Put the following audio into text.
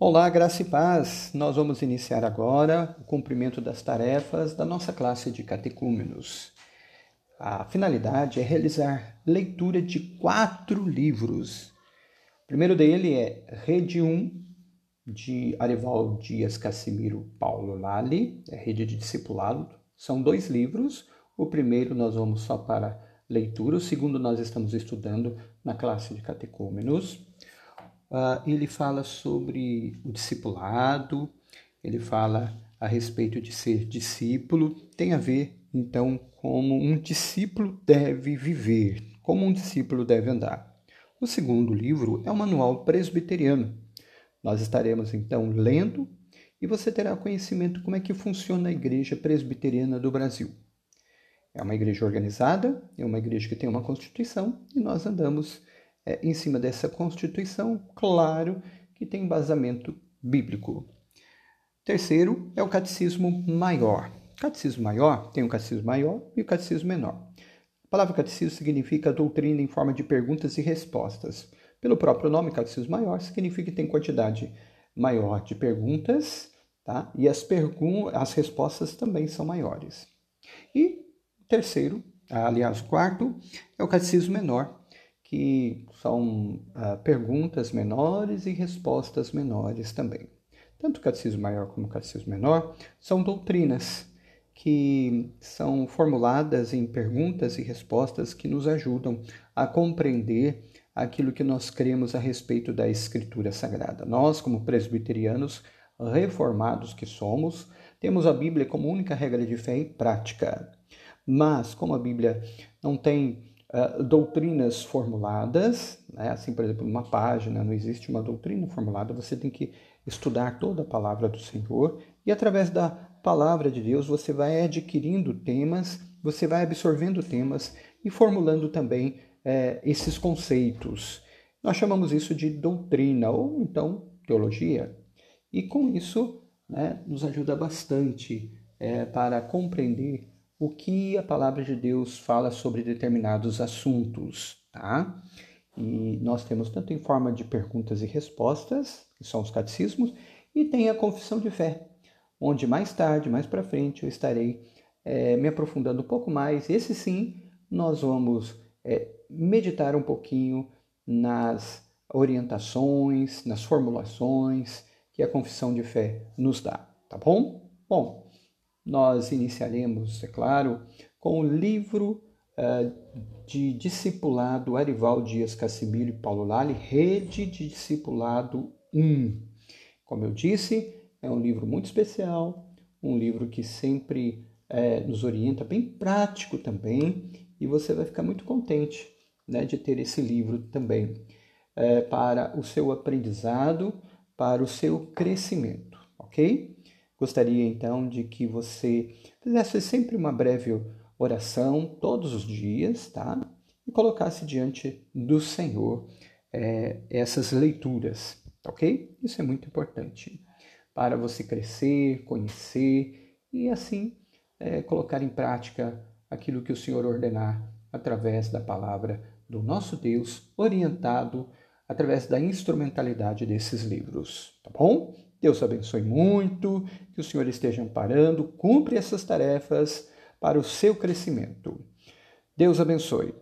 Olá, graça e paz! Nós vamos iniciar agora o cumprimento das tarefas da nossa classe de catecúmenos. A finalidade é realizar leitura de quatro livros. O primeiro dele é Rede 1, de Arival Dias Cassimiro Paulo Lali, é Rede de Discipulado. São dois livros. O primeiro nós vamos só para leitura, o segundo nós estamos estudando na classe de catecúmenos. Uh, ele fala sobre o discipulado, ele fala a respeito de ser discípulo, tem a ver então como um discípulo deve viver, como um discípulo deve andar. O segundo livro é o Manual Presbiteriano. Nós estaremos então lendo e você terá conhecimento como é que funciona a Igreja Presbiteriana do Brasil. É uma igreja organizada, é uma igreja que tem uma constituição e nós andamos é, em cima dessa Constituição, claro que tem embasamento bíblico. Terceiro é o catecismo maior. O catecismo maior tem o catecismo maior e o catecismo menor. A palavra catecismo significa doutrina em forma de perguntas e respostas. Pelo próprio nome, catecismo maior significa que tem quantidade maior de perguntas, tá? E as, as respostas também são maiores. E terceiro, aliás, quarto, é o catecismo menor, que são uh, perguntas menores e respostas menores também. Tanto o catecismo maior como o catecismo menor são doutrinas que são formuladas em perguntas e respostas que nos ajudam a compreender aquilo que nós cremos a respeito da Escritura Sagrada. Nós, como presbiterianos reformados que somos, temos a Bíblia como única regra de fé e prática. Mas, como a Bíblia não tem uh, doutrinas formuladas, né? assim, por exemplo, numa página não existe uma doutrina formulada, você tem que estudar toda a palavra do Senhor e através da palavra de Deus você vai adquirindo temas, você vai absorvendo temas e formulando também é, esses conceitos. Nós chamamos isso de doutrina ou então teologia. E com isso né, nos ajuda bastante é, para compreender o que a palavra de Deus fala sobre determinados assuntos, tá? E nós temos tanto em forma de perguntas e respostas, que são os catecismos, e tem a confissão de fé, onde mais tarde, mais para frente, eu estarei é, me aprofundando um pouco mais. Esse sim, nós vamos é, meditar um pouquinho nas orientações, nas formulações que a confissão de fé nos dá, tá bom? Bom, nós iniciaremos, é claro, com o livro uh, de discipulado Arival Dias Cassimiro e Paulo Lali, Rede de Discipulado 1. Como eu disse, é um livro muito especial, um livro que sempre é, nos orienta, bem prático também, e você vai ficar muito contente né, de ter esse livro também é, para o seu aprendizado, para o seu crescimento, ok? Gostaria então de que você fizesse sempre uma breve oração todos os dias, tá? E colocasse diante do Senhor é, essas leituras, ok? Isso é muito importante para você crescer, conhecer e assim é, colocar em prática aquilo que o Senhor ordenar através da palavra do nosso Deus, orientado através da instrumentalidade desses livros, tá bom? Deus abençoe muito, que o Senhor esteja amparando, cumpre essas tarefas para o seu crescimento. Deus abençoe.